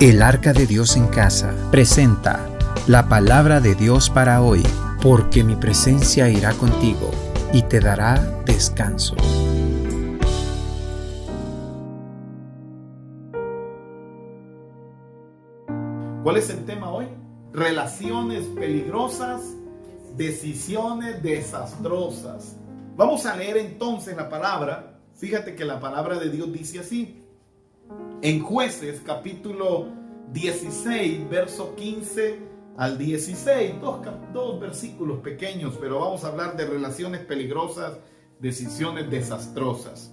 El Arca de Dios en Casa presenta la palabra de Dios para hoy, porque mi presencia irá contigo y te dará descanso. ¿Cuál es el tema hoy? Relaciones peligrosas, decisiones desastrosas. Vamos a leer entonces la palabra. Fíjate que la palabra de Dios dice así. En jueces capítulo 16, verso 15 al 16, dos, dos versículos pequeños, pero vamos a hablar de relaciones peligrosas, decisiones desastrosas.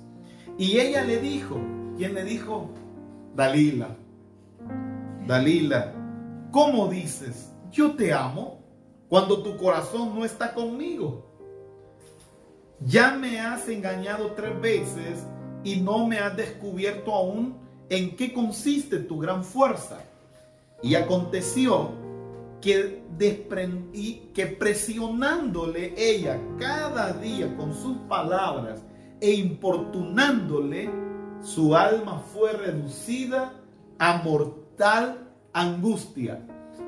Y ella le dijo, ¿quién le dijo? Dalila. Dalila, ¿cómo dices? Yo te amo cuando tu corazón no está conmigo. Ya me has engañado tres veces y no me has descubierto aún en qué consiste tu gran fuerza. Y aconteció que, desprendí, que presionándole ella cada día con sus palabras e importunándole, su alma fue reducida a mortal angustia.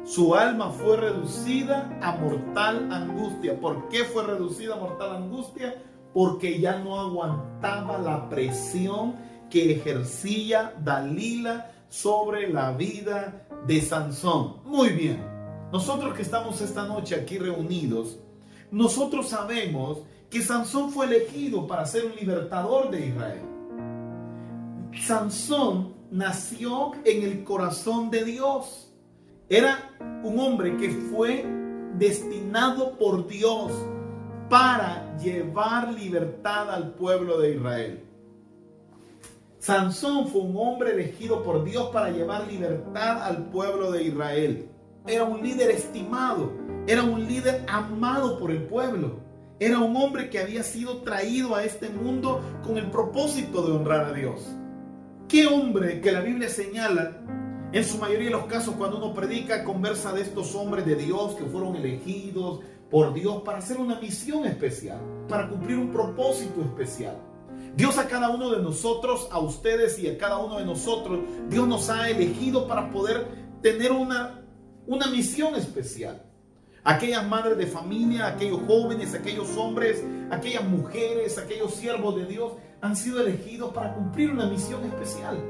Su alma fue reducida a mortal angustia. ¿Por qué fue reducida a mortal angustia? Porque ya no aguantaba la presión que ejercía Dalila sobre la vida de Sansón. Muy bien, nosotros que estamos esta noche aquí reunidos, nosotros sabemos que Sansón fue elegido para ser un libertador de Israel. Sansón nació en el corazón de Dios. Era un hombre que fue destinado por Dios para llevar libertad al pueblo de Israel. Sansón fue un hombre elegido por Dios para llevar libertad al pueblo de Israel. Era un líder estimado, era un líder amado por el pueblo. Era un hombre que había sido traído a este mundo con el propósito de honrar a Dios. ¿Qué hombre que la Biblia señala? En su mayoría de los casos, cuando uno predica, conversa de estos hombres de Dios que fueron elegidos por Dios para hacer una misión especial, para cumplir un propósito especial. Dios a cada uno de nosotros, a ustedes y a cada uno de nosotros, Dios nos ha elegido para poder tener una, una misión especial. Aquellas madres de familia, aquellos jóvenes, aquellos hombres, aquellas mujeres, aquellos siervos de Dios han sido elegidos para cumplir una misión especial.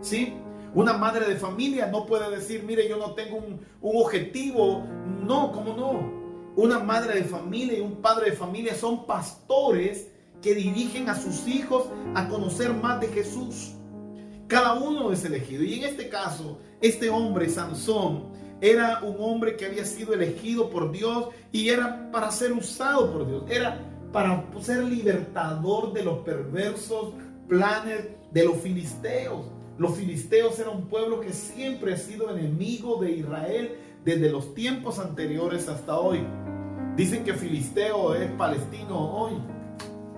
¿Sí? Una madre de familia no puede decir, mire, yo no tengo un, un objetivo. No, ¿cómo no? Una madre de familia y un padre de familia son pastores que dirigen a sus hijos a conocer más de Jesús. Cada uno es elegido. Y en este caso, este hombre, Sansón, era un hombre que había sido elegido por Dios y era para ser usado por Dios. Era para ser libertador de los perversos planes de los filisteos. Los filisteos eran un pueblo que siempre ha sido enemigo de Israel desde los tiempos anteriores hasta hoy. Dicen que filisteo es palestino hoy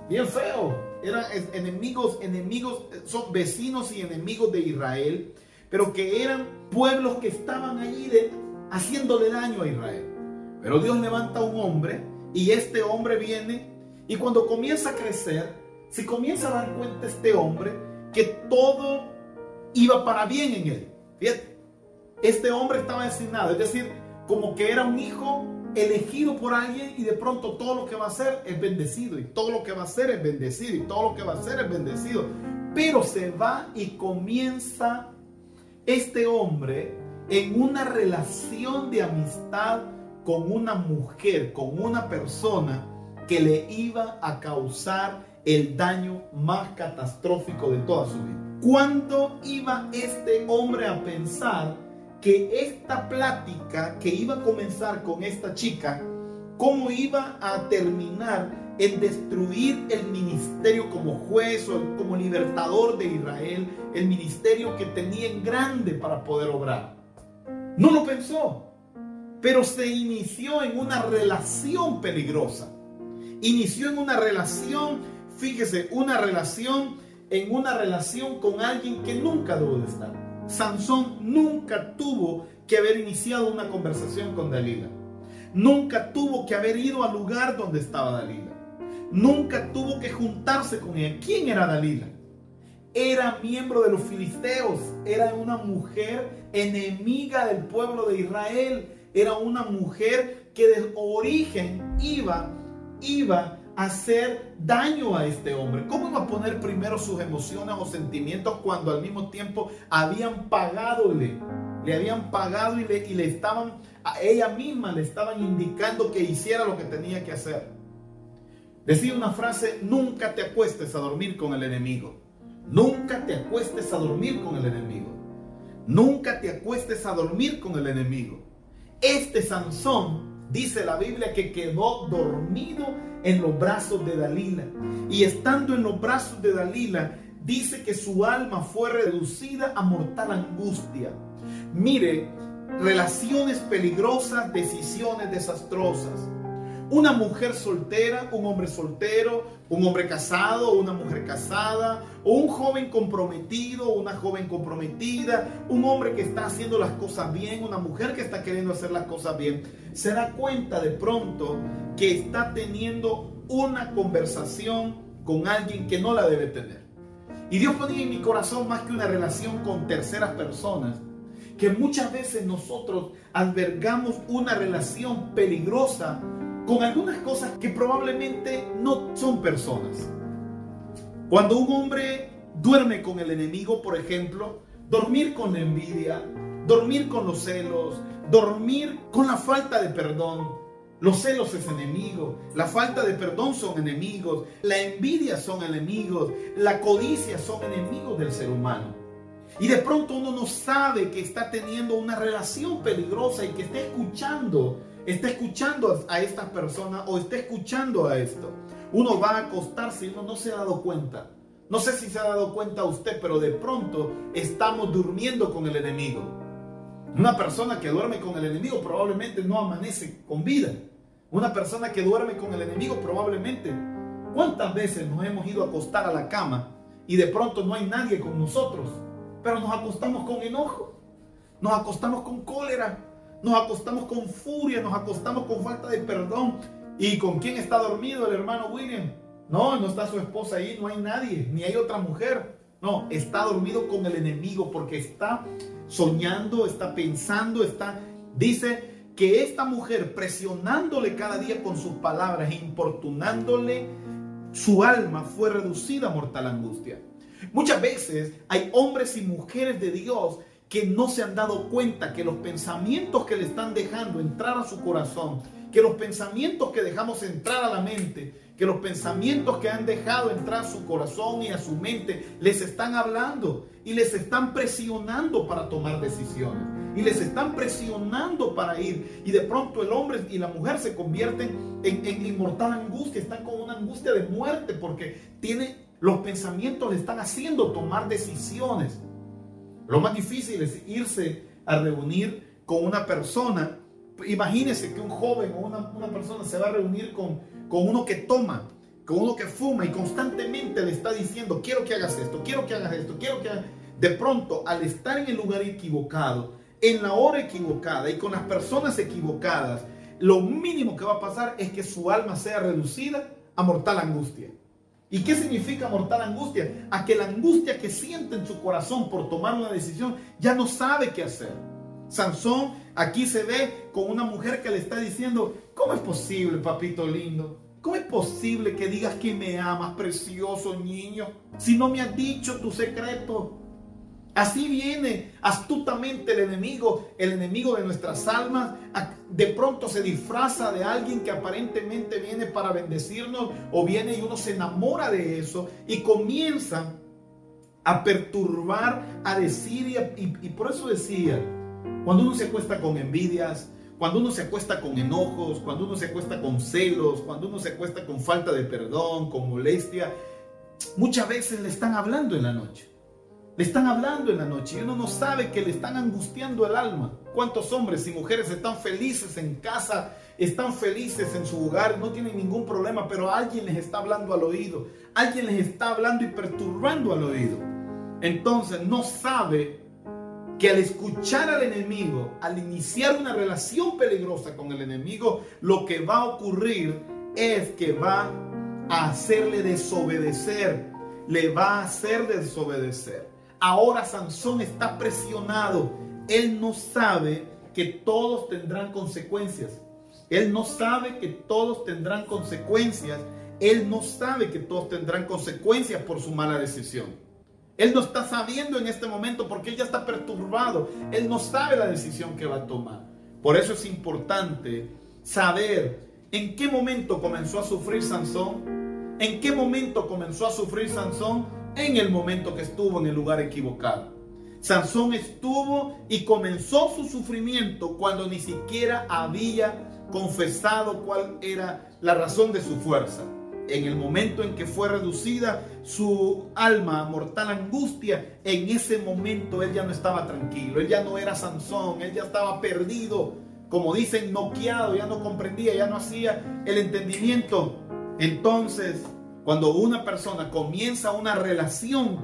bien feo. Eran enemigos, enemigos, son vecinos y enemigos de Israel, pero que eran pueblos que estaban allí de, haciéndole daño a Israel. Pero Dios levanta un hombre y este hombre viene y cuando comienza a crecer, se comienza a dar cuenta este hombre que todo iba para bien en él. Fíjate, este hombre estaba designado, es decir, como que era un hijo elegido por alguien y de pronto todo lo que va a hacer es bendecido y todo lo que va a hacer es bendecido y todo lo que va a hacer es bendecido. Pero se va y comienza este hombre en una relación de amistad con una mujer, con una persona que le iba a causar el daño más catastrófico de toda su vida. ¿Cuándo iba este hombre a pensar que esta plática que iba a comenzar con esta chica, cómo iba a terminar en destruir el ministerio como juez o como libertador de Israel, el ministerio que tenía en grande para poder obrar. No lo pensó, pero se inició en una relación peligrosa. Inició en una relación, fíjese, una relación, en una relación con alguien que nunca debo de estar. Sansón nunca tuvo que haber iniciado una conversación con Dalila. Nunca tuvo que haber ido al lugar donde estaba Dalila. Nunca tuvo que juntarse con ella. ¿Quién era Dalila? era miembro de los filisteos, era una mujer enemiga del pueblo de Israel, era una mujer que de origen iba, iba hacer daño a este hombre. ¿Cómo iba a poner primero sus emociones o sentimientos cuando al mismo tiempo habían pagadole? Le habían pagado y le, y le estaban, a ella misma le estaban indicando que hiciera lo que tenía que hacer. Decía una frase, nunca te acuestes a dormir con el enemigo. Nunca te acuestes a dormir con el enemigo. Nunca te acuestes a dormir con el enemigo. Este Sansón, dice la Biblia, que quedó dormido en los brazos de Dalila. Y estando en los brazos de Dalila, dice que su alma fue reducida a mortal angustia. Mire, relaciones peligrosas, decisiones desastrosas una mujer soltera, un hombre soltero, un hombre casado, una mujer casada, o un joven comprometido, una joven comprometida, un hombre que está haciendo las cosas bien, una mujer que está queriendo hacer las cosas bien, se da cuenta de pronto que está teniendo una conversación con alguien que no la debe tener. Y Dios ponía en mi corazón más que una relación con terceras personas, que muchas veces nosotros albergamos una relación peligrosa con algunas cosas que probablemente no son personas. Cuando un hombre duerme con el enemigo, por ejemplo, dormir con la envidia, dormir con los celos, dormir con la falta de perdón. Los celos es enemigo, la falta de perdón son enemigos, la envidia son enemigos, la codicia son enemigos del ser humano. Y de pronto uno no sabe que está teniendo una relación peligrosa y que está escuchando está escuchando a esta persona o está escuchando a esto. Uno va a acostarse y uno no se ha dado cuenta. No sé si se ha dado cuenta usted, pero de pronto estamos durmiendo con el enemigo. Una persona que duerme con el enemigo probablemente no amanece con vida. Una persona que duerme con el enemigo probablemente... ¿Cuántas veces nos hemos ido a acostar a la cama y de pronto no hay nadie con nosotros? Pero nos acostamos con enojo, nos acostamos con cólera, nos acostamos con furia, nos acostamos con falta de perdón. ¿Y con quién está dormido el hermano William? No, no está su esposa ahí, no hay nadie, ni hay otra mujer. No, está dormido con el enemigo porque está soñando, está pensando, está... Dice que esta mujer presionándole cada día con sus palabras, importunándole, su alma fue reducida a mortal angustia. Muchas veces hay hombres y mujeres de Dios que no se han dado cuenta que los pensamientos que le están dejando entrar a su corazón, que los pensamientos que dejamos entrar a la mente, que los pensamientos que han dejado entrar a su corazón y a su mente les están hablando y les están presionando para tomar decisiones y les están presionando para ir y de pronto el hombre y la mujer se convierten en, en inmortal angustia, están con una angustia de muerte porque tiene los pensamientos le están haciendo tomar decisiones lo más difícil es irse a reunir con una persona. Imagínese que un joven o una, persona se va a reunir con, con uno que toma, con uno que fuma y constantemente le está diciendo, quiero que hagas esto, quiero que hagas esto, quiero que hagas... De pronto, al estar en el lugar equivocado, en la hora equivocada y con las personas equivocadas, lo mínimo que va a pasar es que su alma sea reducida a mortal angustia. ¿Y qué significa mortal angustia? A que la angustia que siente en su corazón por tomar una decisión ya no sabe qué hacer. Sansón aquí se ve con una mujer que le está diciendo, ¿cómo es posible, papito lindo? ¿Cómo es posible que digas que me amas, precioso niño, si no me has dicho tu secreto? Así viene astutamente el enemigo, el enemigo de nuestras almas. De pronto se disfraza de alguien que aparentemente viene para bendecirnos o viene y uno se enamora de eso y comienza a perturbar, a decir y, y por eso decía, cuando uno se acuesta con envidias, cuando uno se acuesta con enojos, cuando uno se acuesta con celos, cuando uno se acuesta con falta de perdón, con molestia, muchas veces le están hablando en la noche. Le están hablando en la noche y uno no sabe que le están angustiando el alma. ¿Cuántos hombres y mujeres están felices en casa, están felices en su hogar, no tienen ningún problema, pero alguien les está hablando al oído, alguien les está hablando y perturbando al oído? Entonces no sabe que al escuchar al enemigo, al iniciar una relación peligrosa con el enemigo, lo que va a ocurrir es que va a hacerle desobedecer le va a hacer desobedecer. Ahora Sansón está presionado. Él no sabe que todos tendrán consecuencias. Él no sabe que todos tendrán consecuencias. Él no sabe que todos tendrán consecuencias por su mala decisión. Él no está sabiendo en este momento porque él ya está perturbado. Él no sabe la decisión que va a tomar. Por eso es importante saber en qué momento comenzó a sufrir Sansón. En qué momento comenzó a sufrir Sansón. En el momento que estuvo en el lugar equivocado. Sansón estuvo y comenzó su sufrimiento cuando ni siquiera había confesado cuál era la razón de su fuerza. En el momento en que fue reducida su alma a mortal angustia, en ese momento él ya no estaba tranquilo, él ya no era Sansón, él ya estaba perdido, como dicen, noqueado, ya no comprendía, ya no hacía el entendimiento. Entonces, cuando una persona comienza una relación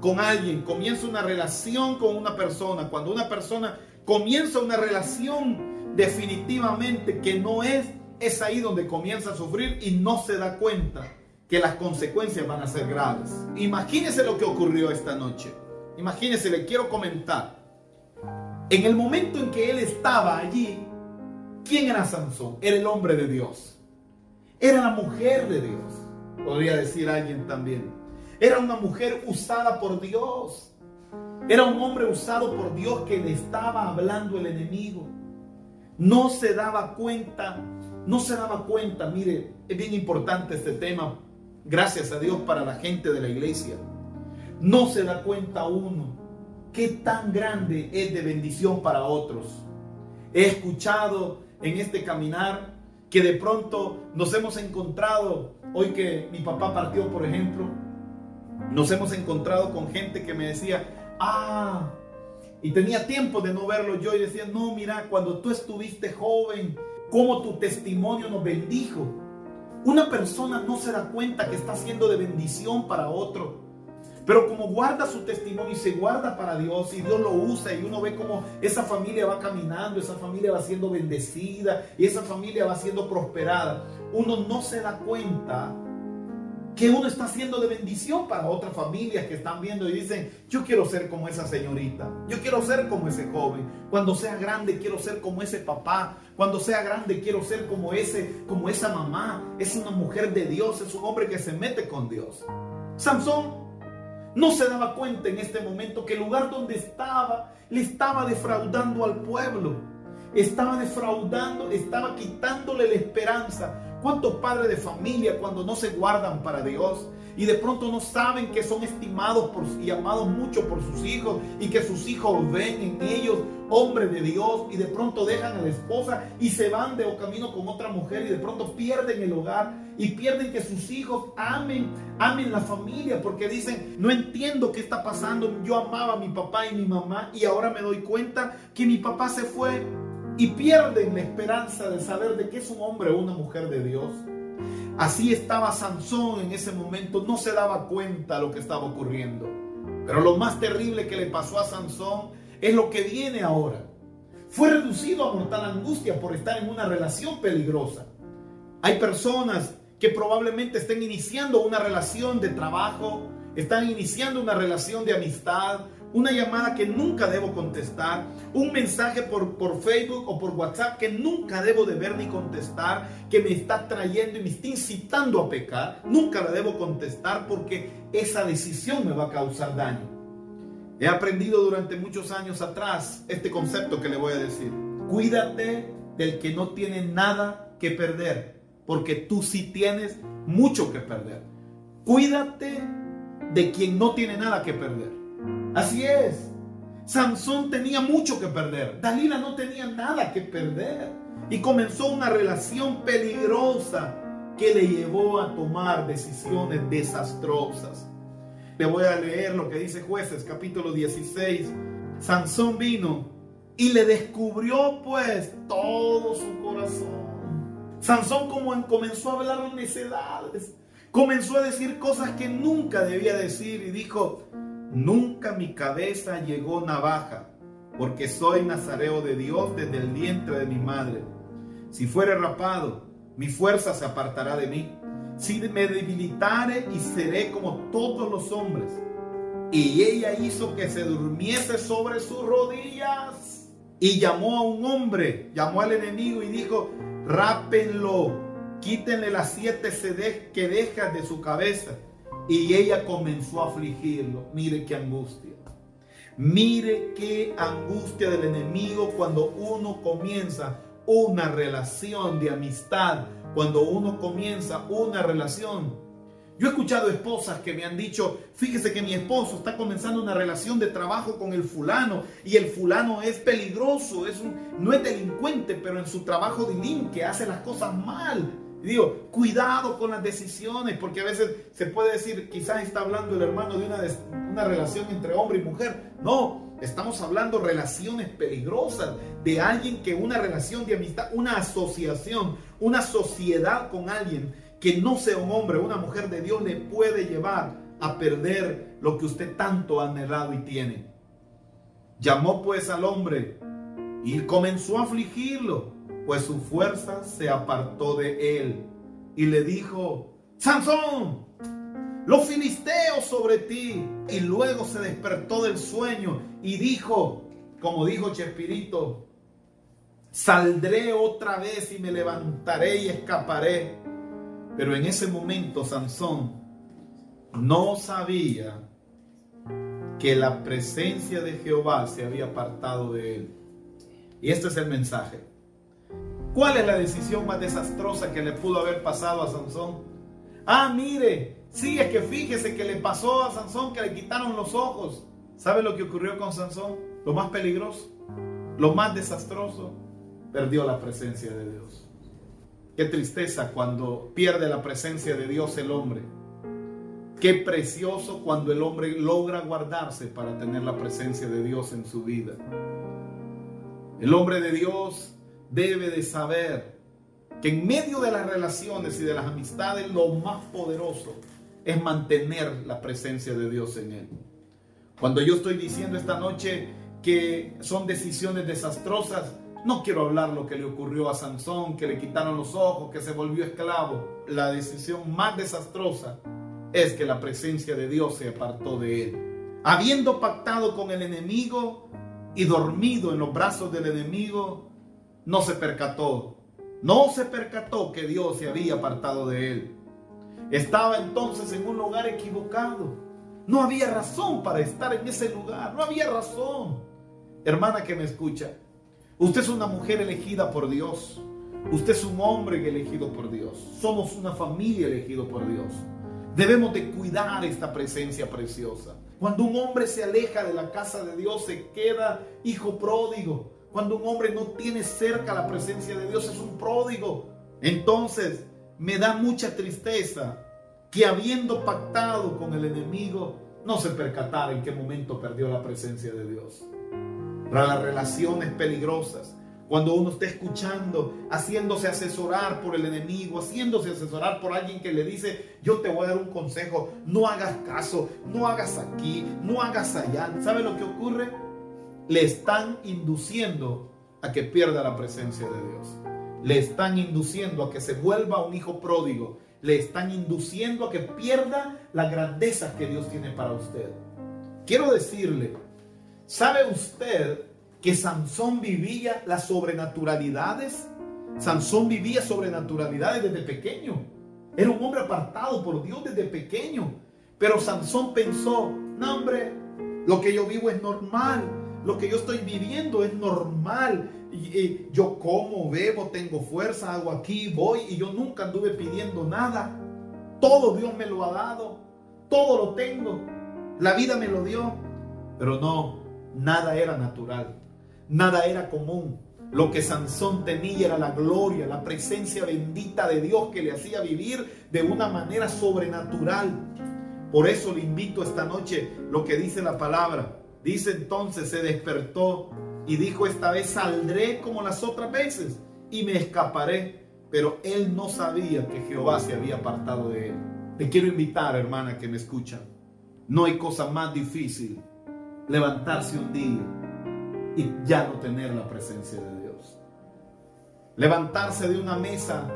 con alguien, comienza una relación con una persona, cuando una persona comienza una relación definitivamente que no es, es ahí donde comienza a sufrir y no se da cuenta que las consecuencias van a ser graves. Imagínese lo que ocurrió esta noche. Imagínese, le quiero comentar. En el momento en que él estaba allí, ¿quién era Sansón? Era el hombre de Dios. Era la mujer de Dios. Podría decir alguien también. Era una mujer usada por Dios. Era un hombre usado por Dios que le estaba hablando el enemigo. No se daba cuenta, no se daba cuenta. Mire, es bien importante este tema. Gracias a Dios para la gente de la iglesia. No se da cuenta uno qué tan grande es de bendición para otros. He escuchado en este caminar que de pronto nos hemos encontrado, hoy que mi papá partió, por ejemplo, nos hemos encontrado con gente que me decía, ah, y tenía tiempo de no verlo yo y decía, no, mira, cuando tú estuviste joven, cómo tu testimonio nos bendijo. Una persona no se da cuenta que está siendo de bendición para otro. Pero como guarda su testimonio y se guarda para Dios y Dios lo usa y uno ve como esa familia va caminando, esa familia va siendo bendecida y esa familia va siendo prosperada, uno no se da cuenta que uno está haciendo de bendición para otras familias que están viendo y dicen, yo quiero ser como esa señorita, yo quiero ser como ese joven, cuando sea grande quiero ser como ese papá, cuando sea grande quiero ser como ese, como esa mamá, es una mujer de Dios, es un hombre que se mete con Dios. Sansón no se daba cuenta en este momento que el lugar donde estaba le estaba defraudando al pueblo, estaba defraudando, estaba quitándole la esperanza ¿Cuántos padres de familia cuando no se guardan para Dios y de pronto no saben que son estimados por, y amados mucho por sus hijos y que sus hijos ven en ellos hombres de Dios y de pronto dejan a la esposa y se van de camino con otra mujer y de pronto pierden el hogar y pierden que sus hijos amen, amen la familia porque dicen, no entiendo qué está pasando, yo amaba a mi papá y mi mamá y ahora me doy cuenta que mi papá se fue y pierden la esperanza de saber de que es un hombre o una mujer de Dios. Así estaba Sansón en ese momento, no se daba cuenta lo que estaba ocurriendo. Pero lo más terrible que le pasó a Sansón es lo que viene ahora. Fue reducido a mortal angustia por estar en una relación peligrosa. Hay personas que probablemente estén iniciando una relación de trabajo, están iniciando una relación de amistad, una llamada que nunca debo contestar, un mensaje por, por Facebook o por WhatsApp que nunca debo de ver ni contestar, que me está trayendo y me está incitando a pecar, nunca la debo contestar porque esa decisión me va a causar daño. He aprendido durante muchos años atrás este concepto que le voy a decir. Cuídate del que no tiene nada que perder, porque tú sí tienes mucho que perder. Cuídate de quien no tiene nada que perder. Así es. Sansón tenía mucho que perder. Dalila no tenía nada que perder. Y comenzó una relación peligrosa que le llevó a tomar decisiones desastrosas. Le voy a leer lo que dice jueces capítulo 16. Sansón vino y le descubrió pues todo su corazón. Sansón como comenzó a hablar necedades, comenzó a decir cosas que nunca debía decir y dijo, Nunca mi cabeza llegó navaja, porque soy nazareo de Dios desde el vientre de mi madre. Si fuere rapado, mi fuerza se apartará de mí. si me debilitare y seré como todos los hombres. Y ella hizo que se durmiese sobre sus rodillas y llamó a un hombre, llamó al enemigo y dijo, rápenlo, quítenle las siete sedes que dejas de su cabeza. Y ella comenzó a afligirlo. Mire qué angustia. Mire qué angustia del enemigo cuando uno comienza una relación de amistad, cuando uno comienza una relación. Yo he escuchado esposas que me han dicho, fíjese que mi esposo está comenzando una relación de trabajo con el fulano y el fulano es peligroso, es no es delincuente, pero en su trabajo que hace las cosas mal. Digo, cuidado con las decisiones, porque a veces se puede decir, quizás está hablando el hermano de una, una relación entre hombre y mujer. No, estamos hablando relaciones peligrosas, de alguien que una relación de amistad, una asociación, una sociedad con alguien que no sea un hombre una mujer de Dios le puede llevar a perder lo que usted tanto ha anhelado y tiene. Llamó pues al hombre y comenzó a afligirlo, pues su fuerza se apartó de él y le dijo, Sansón, los filisteos sobre ti. Y luego se despertó del sueño y dijo, como dijo Chespirito, saldré otra vez y me levantaré y escaparé. Pero en ese momento Sansón no sabía que la presencia de Jehová se había apartado de él. Y este es el mensaje. ¿Cuál es la decisión más desastrosa que le pudo haber pasado a Sansón? Ah, mire, sí, es que fíjese que le pasó a Sansón que le quitaron los ojos. ¿Sabe lo que ocurrió con Sansón? Lo más peligroso, lo más desastroso, perdió la presencia de Dios. Qué tristeza cuando pierde la presencia de Dios el hombre. Qué precioso cuando el hombre logra guardarse para tener la presencia de Dios en su vida. El hombre de Dios debe de saber que en medio de las relaciones y de las amistades lo más poderoso es mantener la presencia de Dios en él. Cuando yo estoy diciendo esta noche que son decisiones desastrosas, no quiero hablar lo que le ocurrió a Sansón, que le quitaron los ojos, que se volvió esclavo. La decisión más desastrosa es que la presencia de Dios se apartó de él. Habiendo pactado con el enemigo y dormido en los brazos del enemigo, no se percató. No se percató que Dios se había apartado de él. Estaba entonces en un lugar equivocado. No había razón para estar en ese lugar. No había razón. Hermana que me escucha, Usted es una mujer elegida por Dios. Usted es un hombre elegido por Dios. Somos una familia elegida por Dios. Debemos de cuidar esta presencia preciosa. Cuando un hombre se aleja de la casa de Dios, se queda hijo pródigo. Cuando un hombre no tiene cerca la presencia de Dios, es un pródigo. Entonces, me da mucha tristeza que habiendo pactado con el enemigo, no se percatara en qué momento perdió la presencia de Dios para las relaciones peligrosas. Cuando uno está escuchando, haciéndose asesorar por el enemigo, haciéndose asesorar por alguien que le dice, yo te voy a dar un consejo, no hagas caso, no hagas aquí, no hagas allá. ¿Sabe lo que ocurre? Le están induciendo a que pierda la presencia de Dios. Le están induciendo a que se vuelva un hijo pródigo. Le están induciendo a que pierda la grandeza que Dios tiene para usted. Quiero decirle, ¿Sabe usted que Sansón vivía las sobrenaturalidades? Sansón vivía sobrenaturalidades desde pequeño. Era un hombre apartado por Dios desde pequeño. Pero Sansón pensó, no hombre, lo que yo vivo es normal. Lo que yo estoy viviendo es normal. Y, yo como, bebo, tengo fuerza, hago aquí, voy y yo nunca anduve pidiendo nada. Todo Dios me lo ha dado. Todo lo tengo. La vida me lo dio. Pero no, Nada era natural, nada era común. Lo que Sansón tenía era la gloria, la presencia bendita de Dios que le hacía vivir de una manera sobrenatural. Por eso le invito esta noche lo que dice la palabra. Dice entonces, se despertó y dijo, esta vez saldré como las otras veces y me escaparé. Pero él no sabía que Jehová se había apartado de él. Te quiero invitar, hermana, que me escuchan. No hay cosa más difícil levantarse un día y ya no tener la presencia de Dios. Levantarse de una mesa,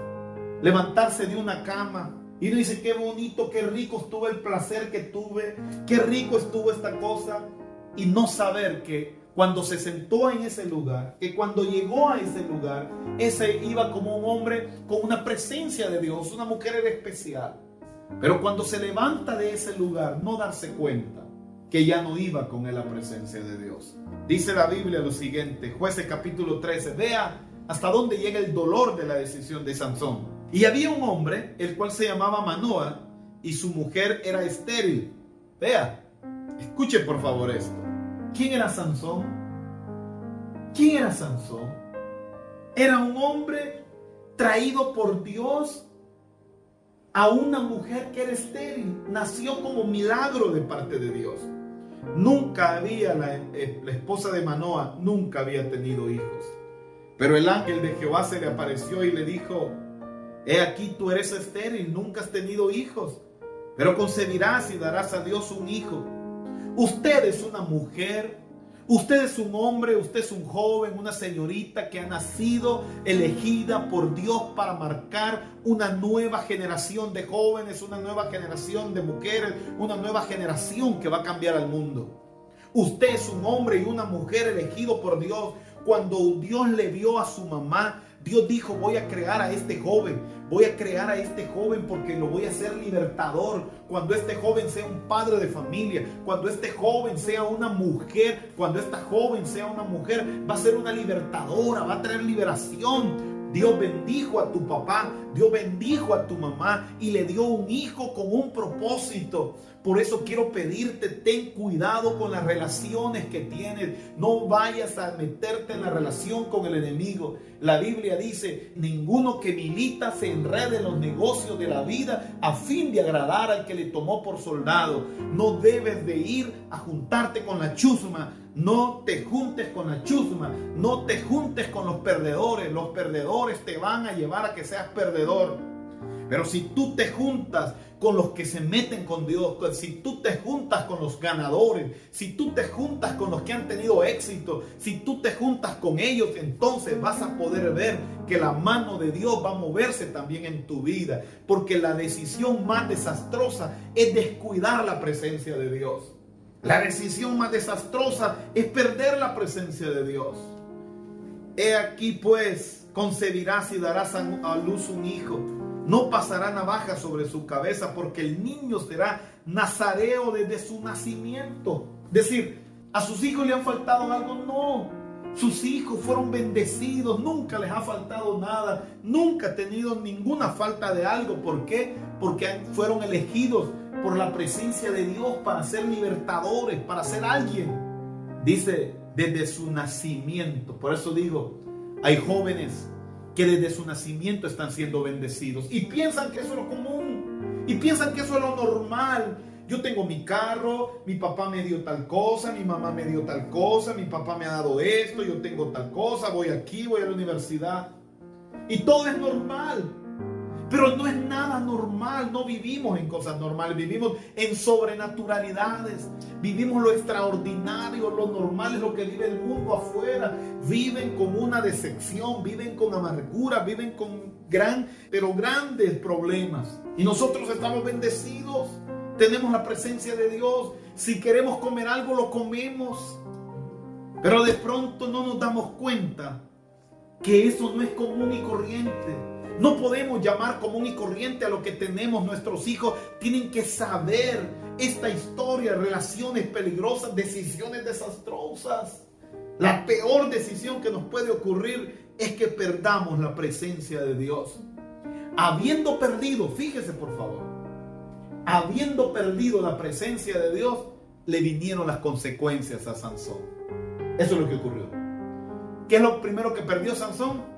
levantarse de una cama Y uno dice, qué bonito, qué rico estuvo el placer que tuve, qué rico estuvo esta cosa. Y no saber que cuando se sentó en ese lugar, que cuando llegó a ese lugar, ese iba como un hombre con una presencia de Dios, una mujer era especial. Pero cuando se levanta de ese lugar, no darse cuenta que ya no iba con él la presencia de Dios. Dice la Biblia lo siguiente, jueces capítulo 13, vea hasta dónde llega el dolor de la decisión de Sansón. Y había un hombre, el cual se llamaba Manoa, y su mujer era estéril. Vea, escuche por favor esto. ¿Quién era Sansón? ¿Quién era Sansón? Era un hombre traído por Dios a una mujer que era estéril. Nació como milagro de parte de Dios. Nunca había, la, eh, la, esposa de Manoa, nunca había tenido hijos. Pero el ángel de Jehová se le apareció y le dijo, he aquí tú eres estéril, nunca has tenido hijos, pero concebirás y darás a Dios un hijo. Usted es una mujer Usted es un hombre, usted es un joven, una señorita que ha nacido elegida por Dios para marcar una nueva generación de jóvenes, una nueva generación de mujeres, una nueva generación que va a cambiar al mundo. Usted es un hombre y una mujer elegido por Dios. Cuando Dios le vio a su mamá, Dios dijo, voy a crear a este joven, voy a crear a este joven porque lo voy a hacer libertador. Cuando este joven sea un padre de familia, cuando este joven sea una mujer, cuando esta joven sea una mujer, va a ser una libertadora, va a traer liberación. Dios bendijo a tu papá, Dios bendijo a tu mamá y le dio un hijo con un propósito. Por eso quiero pedirte, ten cuidado con las relaciones que tienes. No vayas a meterte en la relación con el enemigo. La Biblia dice, ninguno que milita se enrede en los negocios de la vida a fin de agradar al que le tomó por soldado. No debes de ir a juntarte con la chusma. No te juntes con la chusma. No te juntes con los perdedores. Los perdedores te van a llevar a que seas perdedor. Pero si tú te juntas con los que se meten con Dios, si tú te juntas con los ganadores, si tú te juntas con los que han tenido éxito, si tú te juntas con ellos, entonces vas a poder ver que la mano de Dios va a moverse también en tu vida. Porque la decisión más desastrosa es descuidar la presencia de Dios. La decisión más desastrosa es perder la presencia de Dios. He aquí pues, concebirás y darás a luz un hijo no pasará navaja sobre su cabeza porque el niño será nazareo desde su nacimiento. Decir, a sus hijos le han faltado algo, no. Sus hijos fueron bendecidos, nunca les ha faltado nada, nunca ha tenido ninguna falta de algo. ¿Por qué? Porque fueron elegidos por la presencia de Dios para ser libertadores, para ser alguien. Dice, desde su nacimiento. Por eso digo, hay jóvenes que desde su nacimiento están siendo bendecidos y piensan que eso es lo común y piensan que eso es lo normal. Yo tengo mi carro, mi papá me dio tal cosa, mi mamá me dio tal cosa, mi papá me ha dado esto, yo tengo tal cosa, voy aquí, voy a la universidad. Y todo es normal. Pero no es nada normal, no vivimos en cosas normales, vivimos en sobrenaturalidades, vivimos lo extraordinario, lo normal es lo que vive el mundo afuera. Viven con una decepción, viven con amargura, viven con gran, pero grandes problemas. Y nosotros estamos bendecidos, tenemos la presencia de Dios. Si queremos comer algo, lo comemos. Pero de pronto no nos damos cuenta que eso no es común y corriente no podemos llamar común y corriente a lo que tenemos. Nuestros hijos tienen que saber esta historia, relaciones peligrosas, decisiones desastrosas. La peor decisión que nos puede ocurrir es que perdamos la presencia de Dios. Habiendo perdido, fíjese por favor, habiendo perdido la presencia de Dios, le vinieron las consecuencias a Sansón. Eso es lo que ocurrió. ¿Qué es lo primero que perdió Sansón?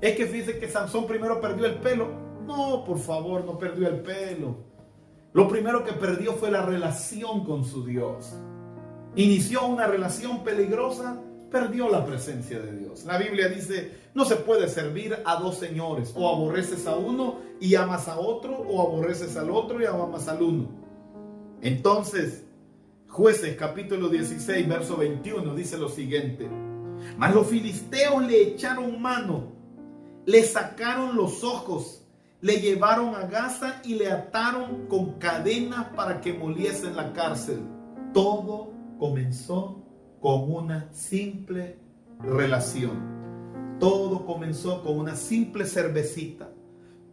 Es que fíjese que Sansón primero perdió el pelo. No, por favor, no perdió el pelo. Lo primero que perdió fue la relación con su Dios. Inició una relación peligrosa, perdió la presencia de Dios. La Biblia dice, no se puede servir a dos señores. O aborreces a uno y amas a otro, o aborreces al otro y amas al uno. Entonces, jueces capítulo 16, verso 21 dice lo siguiente. Mas los filisteos le echaron mano le sacaron los ojos le llevaron a Gaza y le ataron con cadenas para que moliese en la cárcel. Todo comenzó con una simple relación. Todo comenzó con una simple cervecita.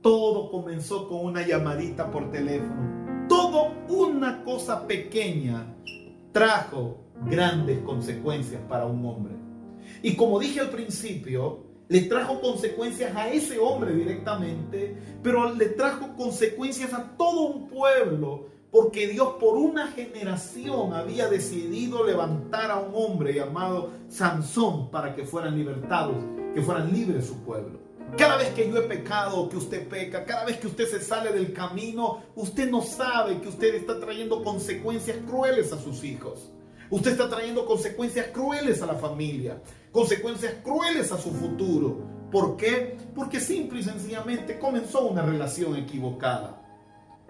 Todo comenzó con una llamadita por teléfono. Todo una cosa pequeña trajo grandes consecuencias para un hombre. Y como dije al principio, le trajo consecuencias a ese hombre directamente, pero le trajo consecuencias a todo un pueblo, porque Dios por una generación había decidido levantar a un hombre llamado Sansón para que fueran libertados, que fueran libres su pueblo. Cada vez que yo he pecado, que usted peca, cada vez que usted se sale del camino, usted no sabe que usted está trayendo consecuencias crueles a sus hijos. Usted está trayendo consecuencias crueles a la familia, consecuencias crueles a su futuro. ¿Por qué? Porque simple y sencillamente comenzó una relación equivocada.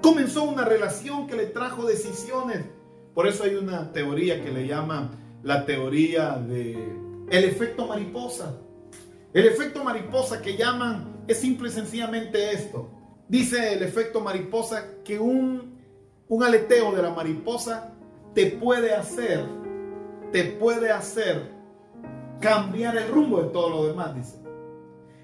Comenzó una relación que le trajo decisiones. Por eso hay una teoría que le llaman la teoría de el efecto mariposa. El efecto mariposa que llaman es simple y sencillamente esto. Dice el efecto mariposa que un, un aleteo de la mariposa te puede hacer, te puede hacer cambiar el rumbo de todo lo demás, dice.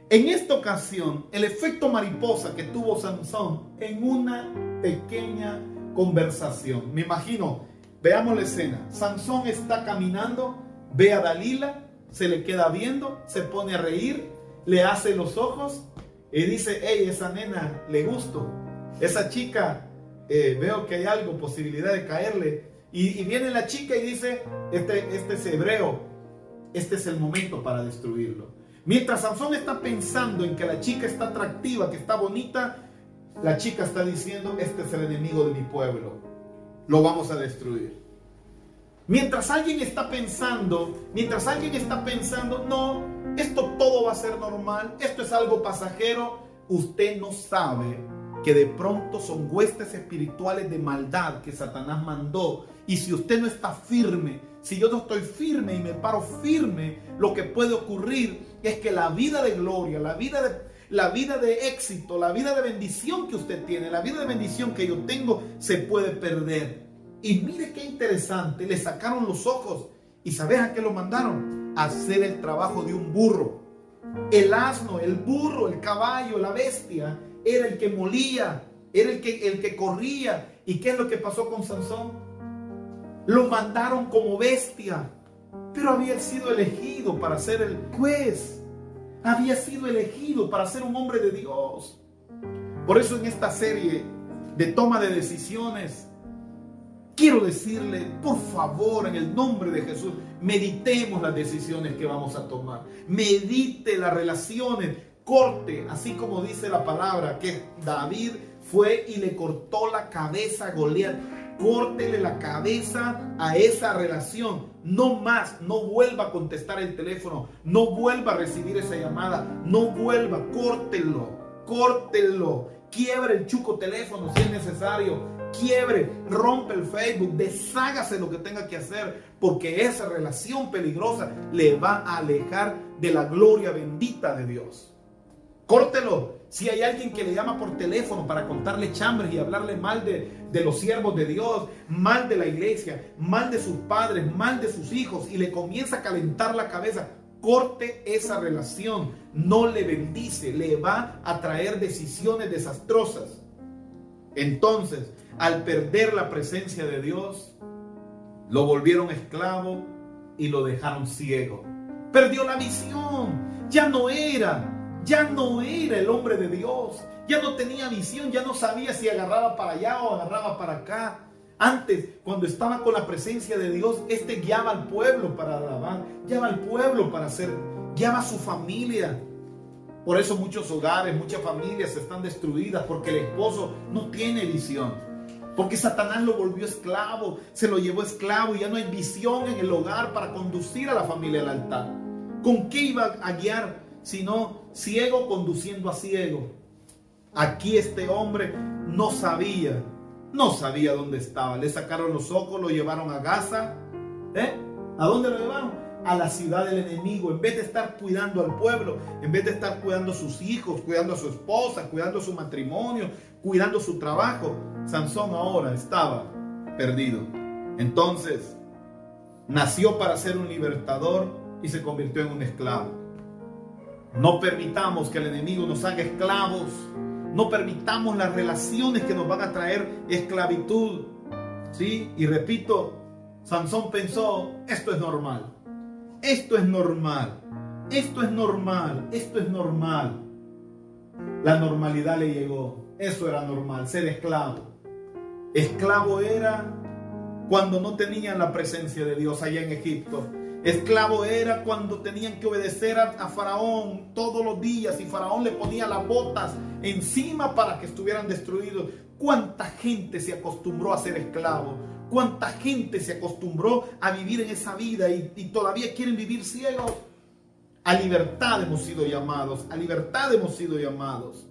En esta ocasión, el efecto mariposa que tuvo Sansón en una pequeña conversación. Me imagino, veamos la escena. Sansón está caminando, ve a Dalila, se le queda viendo, se pone a reír, le hace los ojos y dice, hey, esa nena le gusto. Esa chica, eh, veo que hay algo, posibilidad de caerle. Y, viene la chica y dice, este, este es hebreo, este es el momento para destruirlo. Mientras Sansón está pensando en que la chica está atractiva, que está bonita, la chica está diciendo, este es el enemigo de mi pueblo, lo vamos a destruir. Mientras alguien está pensando, mientras alguien está pensando, no, esto todo va a ser normal, esto es algo pasajero, usted no sabe que de pronto son huestes espirituales de maldad que Satanás mandó. Y si usted no está firme, si yo no estoy firme y me paro firme, lo que puede ocurrir es que la vida de gloria, la vida de, la vida de éxito, la vida de bendición que usted tiene, la vida de bendición que yo tengo, se puede perder. Y mire qué interesante, le sacaron los ojos. ¿Y sabes a qué lo mandaron? A hacer el trabajo de un burro. El asno, el burro, el caballo, la bestia era el que molía, era el que, el que corría. ¿Y qué es lo que pasó con Sansón? Lo mandaron como bestia, pero había sido elegido para ser el juez. Había sido elegido para ser un hombre de Dios. Por eso en esta serie de toma de decisiones, quiero decirle, por favor, en el nombre de Jesús, meditemos las decisiones que vamos a tomar. Medite las relaciones corte, así como dice la palabra, que David fue y le cortó la cabeza a Goliat. Córtele la cabeza a esa relación. No más, no vuelva a contestar el teléfono, no vuelva a recibir esa llamada, no vuelva, córtelo, córtelo. Quiebre el chuco teléfono si es necesario. Quiebre, rompe el Facebook, deshágase lo que tenga que hacer, porque esa relación peligrosa le va a alejar de la gloria bendita de Dios. Córtelo. Si hay alguien que le llama por teléfono para contarle chambres y hablarle mal de, de, los siervos de Dios, mal de la iglesia, mal de sus padres, mal de sus hijos y le comienza a calentar la cabeza, corte esa relación. No le bendice, le va a traer decisiones desastrosas. Entonces, al perder la presencia de Dios, lo volvieron esclavo y lo dejaron ciego. Perdió la visión. Ya no era ya no era el hombre de Dios, ya no tenía visión, ya no sabía si agarraba para allá o agarraba para acá. Antes, cuando estaba con la presencia de Dios, este guiaba al pueblo para alabar, guiaba al pueblo para hacer, guiaba a su familia. Por eso muchos hogares, muchas familias están destruidas porque el esposo no tiene visión. Porque Satanás lo volvió esclavo, se lo llevó esclavo y ya no hay visión en el hogar para conducir a la familia al altar. ¿Con qué iba a guiar sino ciego conduciendo a ciego. Aquí este hombre no sabía, no sabía dónde estaba. Le sacaron los ojos, lo llevaron a Gaza. ¿Eh? ¿A dónde lo llevaron? a la ciudad del enemigo, en vez de estar cuidando al pueblo, en vez de estar cuidando a sus hijos, cuidando a su esposa, cuidando su matrimonio, cuidando su trabajo, Sansón ahora estaba perdido. Entonces, nació para ser un libertador y se convirtió en un esclavo. No permitamos que el enemigo nos haga esclavos. No permitamos las relaciones que nos van a traer esclavitud. ¿Sí? Y repito, Sansón pensó, esto es normal. Esto es normal. Esto es normal. Esto es normal. La normalidad le llegó. Eso era normal, ser esclavo. Esclavo era cuando no tenían la presencia de Dios allá en Egipto. Esclavo era cuando tenían que obedecer a, Faraón todos los días y Faraón le ponía las botas encima para que estuvieran destruidos. ¿Cuánta gente se acostumbró a ser esclavo? ¿Cuánta gente se acostumbró a vivir en esa vida y, y todavía quieren vivir ciegos? A libertad hemos sido llamados, a libertad hemos sido llamados.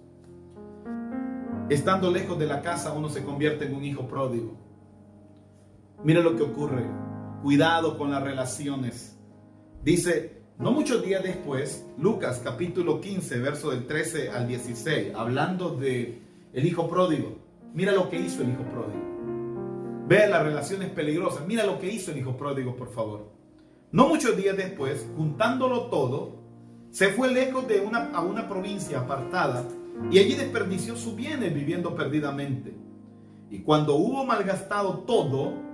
Estando lejos de la casa uno se convierte en un hijo pródigo. Mira lo que ocurre. Cuidado con las relaciones. Dice, no muchos días después, Lucas capítulo 15, verso del 13 al 16, hablando de el hijo pródigo. Mira lo que hizo el hijo pródigo. Ve las relaciones peligrosas. Mira lo que hizo el hijo pródigo, por favor. No muchos días después, juntándolo todo, se fue lejos de una, a una provincia apartada y allí desperdició su bienes viviendo perdidamente. Y cuando hubo malgastado todo,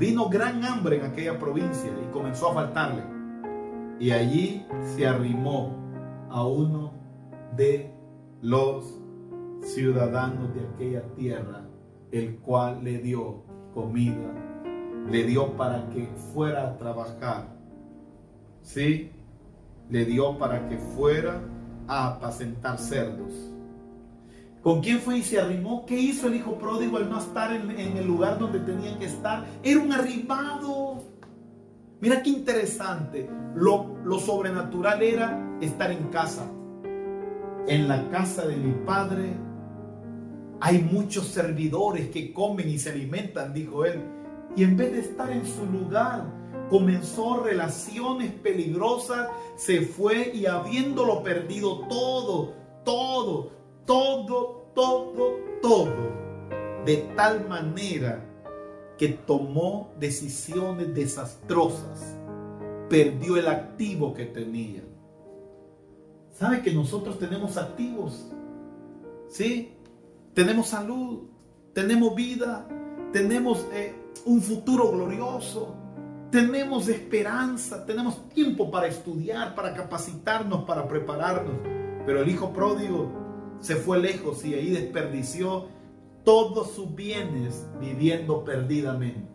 vino gran hambre en aquella provincia y comenzó a faltarle. Y allí se arrimó a uno de los ciudadanos de aquella tierra, el cual le dio comida, le dio para que fuera a trabajar. ¿Sí? Le dio para que fuera a apacentar cerdos. ¿Con quién fue y se arrimó? ¿Qué hizo el hijo pródigo al no estar en, el lugar donde tenía que estar? Era un arrimado. Mira qué interesante. Lo, lo sobrenatural era estar en casa. En la casa de mi padre hay muchos servidores que comen y se alimentan, dijo él. Y en vez de estar en su lugar, comenzó relaciones peligrosas, se fue y habiéndolo perdido todo, todo, todo, todo, todo, de tal manera que tomó decisiones desastrosas, perdió el activo que tenía. ¿Sabe que nosotros tenemos activos? ¿Sí? Tenemos salud, tenemos vida, tenemos eh, un futuro glorioso, tenemos esperanza, tenemos tiempo para estudiar, para capacitarnos, para prepararnos. Pero el hijo pródigo se fue lejos y ahí desperdició todos sus bienes viviendo perdidamente.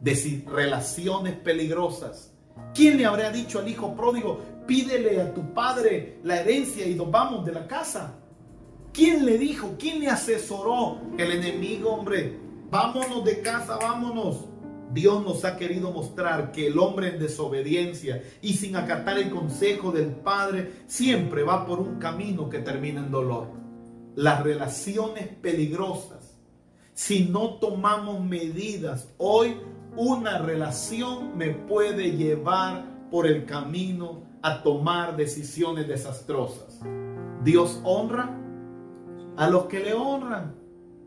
De relaciones peligrosas. ¿Quién le habría dicho al hijo pródigo, pídele a tu padre la herencia y nos vamos de la casa? ¿Quién le dijo? ¿Quién le asesoró? El enemigo, hombre. Vámonos de casa, vámonos. Dios nos ha querido mostrar que el hombre en desobediencia y sin acatar el consejo del Padre siempre va por un camino que termina en dolor. Las relaciones peligrosas. Si no tomamos medidas, hoy una relación me puede llevar por el camino a tomar decisiones desastrosas. Dios honra a los que le honran.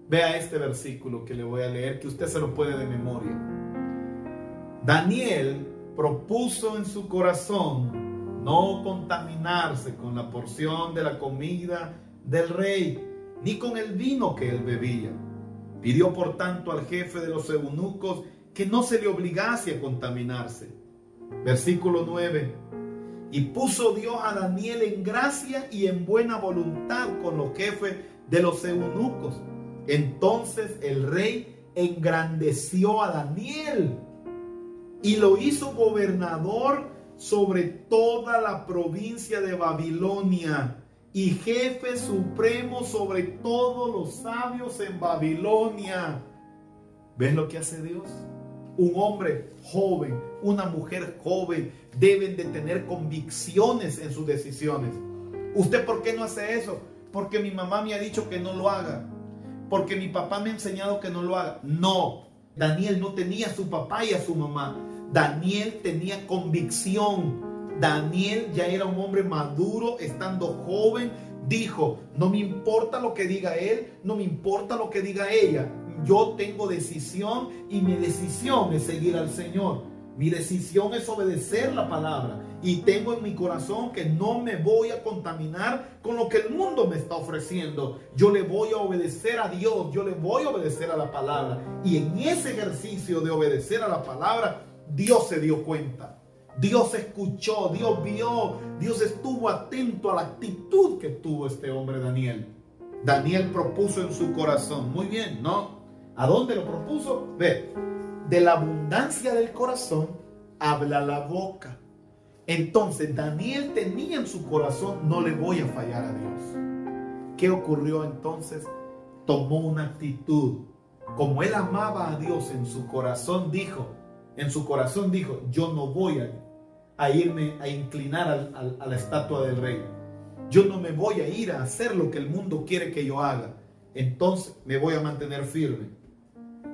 Vea este versículo que le voy a leer, que usted se lo puede de memoria. Daniel propuso en su corazón no contaminarse con la porción de la comida del rey, ni con el vino que él bebía. Pidió por tanto al jefe de los eunucos que no se le obligase a contaminarse. Versículo 9. Y puso Dios a Daniel en gracia y en buena voluntad con los jefes de los eunucos. Entonces el rey engrandeció a Daniel y lo hizo gobernador sobre toda la provincia de Babilonia y jefe supremo sobre todos los sabios en Babilonia. ¿Ves lo que hace Dios? Un hombre joven, una mujer joven deben de tener convicciones en sus decisiones. ¿Usted por qué no hace eso? Porque mi mamá me ha dicho que no lo haga. Porque mi papá me ha enseñado que no lo haga. No, Daniel no tenía a su papá y a su mamá. Daniel tenía convicción. Daniel ya era un hombre maduro, estando joven. Dijo, no me importa lo que diga él, no me importa lo que diga ella. Yo tengo decisión y mi decisión es seguir al Señor. Mi decisión es obedecer la palabra. Y tengo en mi corazón que no me voy a contaminar con lo que el mundo me está ofreciendo. Yo le voy a obedecer a Dios, yo le voy a obedecer a la palabra. Y en ese ejercicio de obedecer a la palabra, Dios se dio cuenta. Dios escuchó, Dios vio, Dios estuvo atento a la actitud que tuvo este hombre Daniel. Daniel propuso en su corazón, muy bien, ¿no? ¿A dónde lo propuso? Ve, de la abundancia del corazón habla la boca. Entonces Daniel tenía en su corazón, no le voy a fallar a Dios. ¿Qué ocurrió entonces? Tomó una actitud. Como él amaba a Dios en su corazón, dijo, en su corazón dijo, yo no voy a, irme a inclinar a la estatua del rey. Yo no me voy a ir a hacer lo que el mundo quiere que yo haga. Entonces me voy a mantener firme.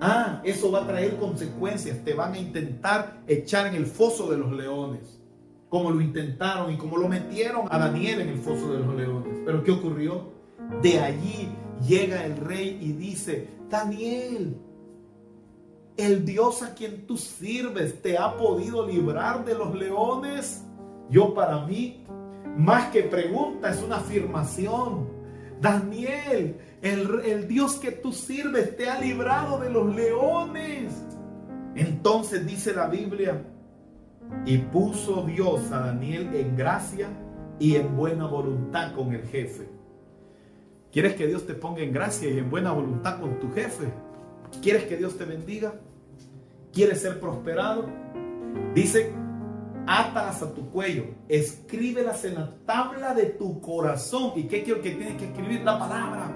Ah, eso va a traer consecuencias. Te van a intentar echar en el foso de los leones. Como lo intentaron y como lo metieron a Daniel en el foso de los leones. Pero ¿qué ocurrió? De allí llega el rey y dice, Daniel, el Dios a quien tú sirves te ha podido librar de los leones. Yo para mí, más que pregunta, es una afirmación. Daniel, el, Dios que tú sirves te ha librado de los leones. Entonces dice la Biblia, y puso Dios a Daniel en gracia y en buena voluntad con el jefe. ¿Quieres que Dios te ponga en gracia y en buena voluntad con tu jefe? ¿Quieres que Dios te bendiga? ¿Quieres ser prosperado? Dice átalas a tu cuello, escríbelas en la tabla de tu corazón. ¿Y qué quiero que tienes que escribir? La palabra.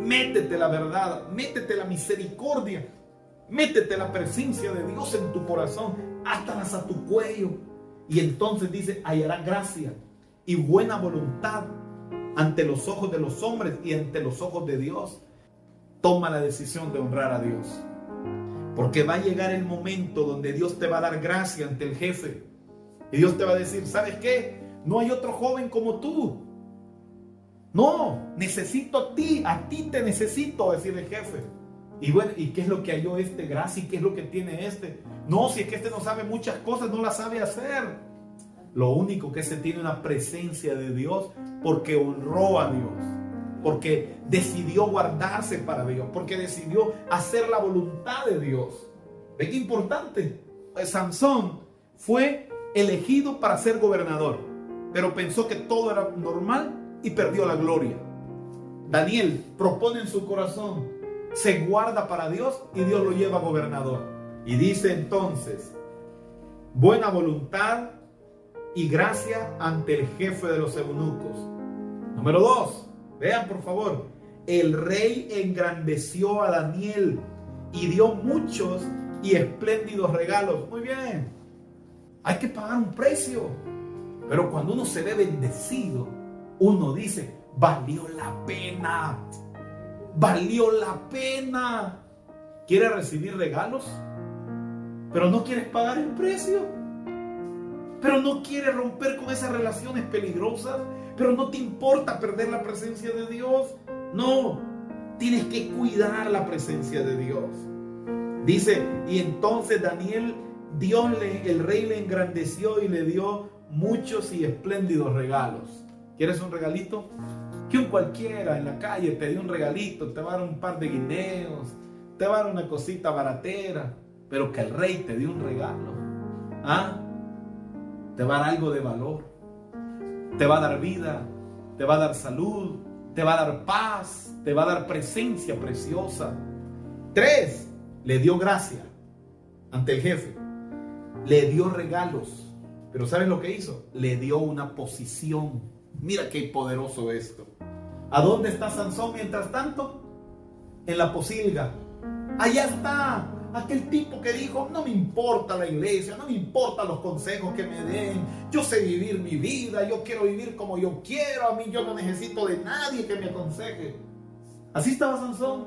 Métete la verdad, métete la misericordia, métete la presencia de Dios en tu corazón, átalas a tu cuello. Y entonces dice, hallará gracia y buena voluntad ante los ojos de los hombres y ante los ojos de Dios. Toma la decisión de honrar a Dios. Porque va a llegar el momento donde Dios te va a dar gracia ante el jefe y Dios te va a decir, ¿sabes qué? No hay otro joven como tú. No, necesito a ti, a ti te necesito, decir el jefe. Y bueno, ¿y qué es lo que halló este gracia? ¿Y qué es lo que tiene este? No, si es que este no sabe muchas cosas, no las sabe hacer. Lo único que se tiene una presencia de Dios porque honró a Dios, porque decidió guardarse para Dios, porque decidió hacer la voluntad de Dios. ¿Ve qué importante? Pues Sansón fue elegido para ser gobernador, pero pensó que todo era normal y perdió la gloria. Daniel propone en su corazón, se guarda para Dios y Dios lo lleva a gobernador. Y dice entonces, buena voluntad y gracia ante el jefe de los eunucos. Número dos, vean por favor, el rey engrandeció a Daniel y dio muchos y espléndidos regalos. Muy bien, hay que pagar un precio. Pero cuando uno se ve bendecido, uno dice, valió la pena. Valió la pena. ¿Quieres recibir regalos? Pero no quieres pagar el precio. Pero no quieres romper con esas relaciones peligrosas. Pero no te importa perder la presencia de Dios. No, tienes que cuidar la presencia de Dios. Dice, y entonces Daniel Dios, le, el rey le engrandeció y le dio muchos y espléndidos regalos. ¿Quieres un regalito? Que un cualquiera en la calle te dio un regalito, te va a dar un par de guineos, te va a dar una cosita baratera, pero que el rey te dio un regalo. ¿Ah? Te va a dar algo de valor. Te va a dar vida, te va a dar salud, te va a dar paz, te va a dar presencia preciosa. Tres, le dio gracia ante el jefe le dio regalos. Pero ¿sabes lo que hizo? Le dio una posición. Mira qué poderoso esto. ¿A dónde está Sansón mientras tanto? En la posilga. Allá está aquel tipo que dijo, no me importa la iglesia, no me importa los consejos que me den, yo sé vivir mi vida, yo quiero vivir como yo quiero, a mí yo no necesito de nadie que me aconseje. Así estaba Sansón.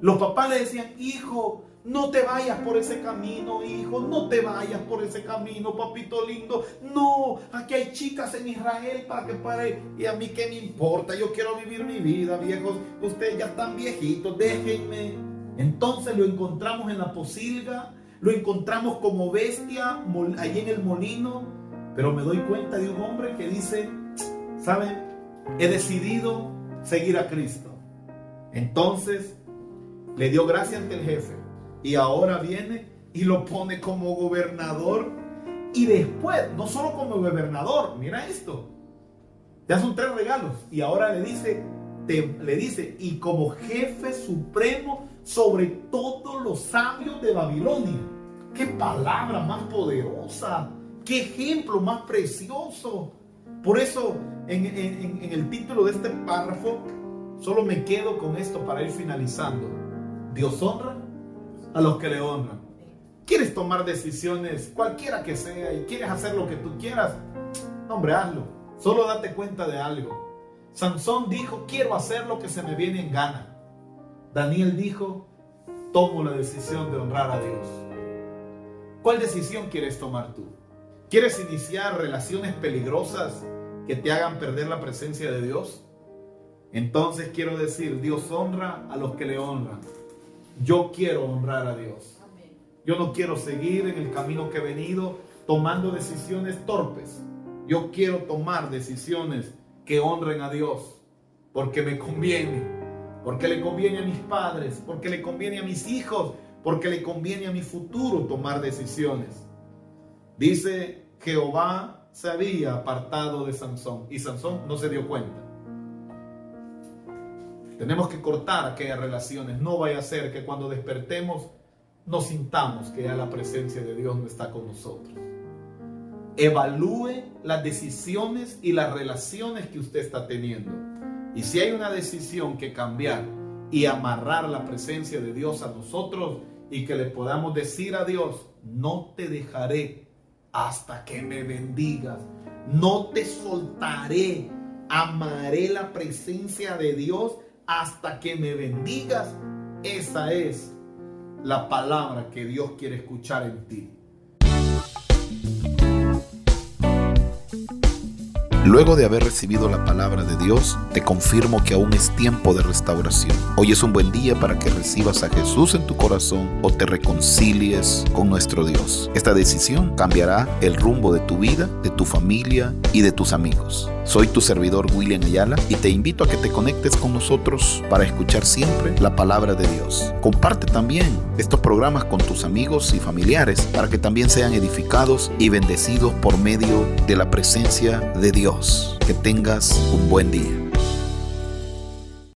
Los papás le decían, hijo, No te vayas por ese camino, hijo. No te vayas por ese camino, papito lindo. No, aquí hay chicas en Israel para que pare. Y a mí qué me importa. Yo quiero vivir mi vida, viejos. Ustedes ya están viejitos. Déjenme. Entonces lo encontramos en la posilga. Lo encontramos como bestia allí en el molino. Pero me doy cuenta de un hombre que dice, ¿saben? He decidido seguir a Cristo. Entonces le dio gracia ante el jefe y ahora viene y lo pone como gobernador. Y después, no solo como gobernador, mira esto. Ya son tres regalos. Y ahora le dice, le dice, y como jefe supremo sobre todos los sabios de Babilonia. Qué palabra más poderosa. Qué ejemplo más precioso. Por eso, en, en el título de este párrafo, solo me quedo con esto para ir finalizando. Dios honra a los que le honran. ¿Quieres tomar decisiones, cualquiera que sea, y quieres hacer lo que tú quieras? Hombre, hazlo. Solo date cuenta de algo. Sansón dijo, quiero hacer lo que se me viene en gana. Daniel dijo, tomo la decisión de honrar a Dios. ¿Cuál decisión quieres tomar tú? ¿Quieres iniciar relaciones peligrosas que te hagan perder la presencia de Dios? Entonces quiero decir, Dios honra a los que le honran. Yo quiero honrar a Dios. Yo no quiero seguir en el camino que he venido tomando decisiones torpes. Yo quiero tomar decisiones que honren a Dios porque me conviene, porque le conviene a mis padres, porque le conviene a mis hijos, porque le conviene a mi futuro tomar decisiones. Dice, Jehová se había apartado de Sansón y Sansón no se dio cuenta. Tenemos que cortar aquellas relaciones. No vaya a ser que cuando despertemos nos sintamos que ya la presencia de Dios no está con nosotros. Evalúe las decisiones y las relaciones que usted está teniendo. Y si hay una decisión que cambiar y amarrar la presencia de Dios a nosotros y que le podamos decir a Dios, no te dejaré hasta que me bendigas. No te soltaré. Amaré la presencia de Dios hasta que me bendigas. Esa es la palabra que Dios quiere escuchar en ti. Luego de haber recibido la palabra de Dios, te confirmo que aún es tiempo de restauración. Hoy es un buen día para que recibas a Jesús en tu corazón o te reconcilies con nuestro Dios. Esta decisión cambiará el rumbo de tu vida, de tu familia y de tus amigos. Soy tu servidor William Ayala y te invito a que te conectes con nosotros para escuchar siempre la palabra de Dios. Comparte también estos programas con tus amigos y familiares para que también sean edificados y bendecidos por medio de la presencia de Dios. Que tengas un buen día.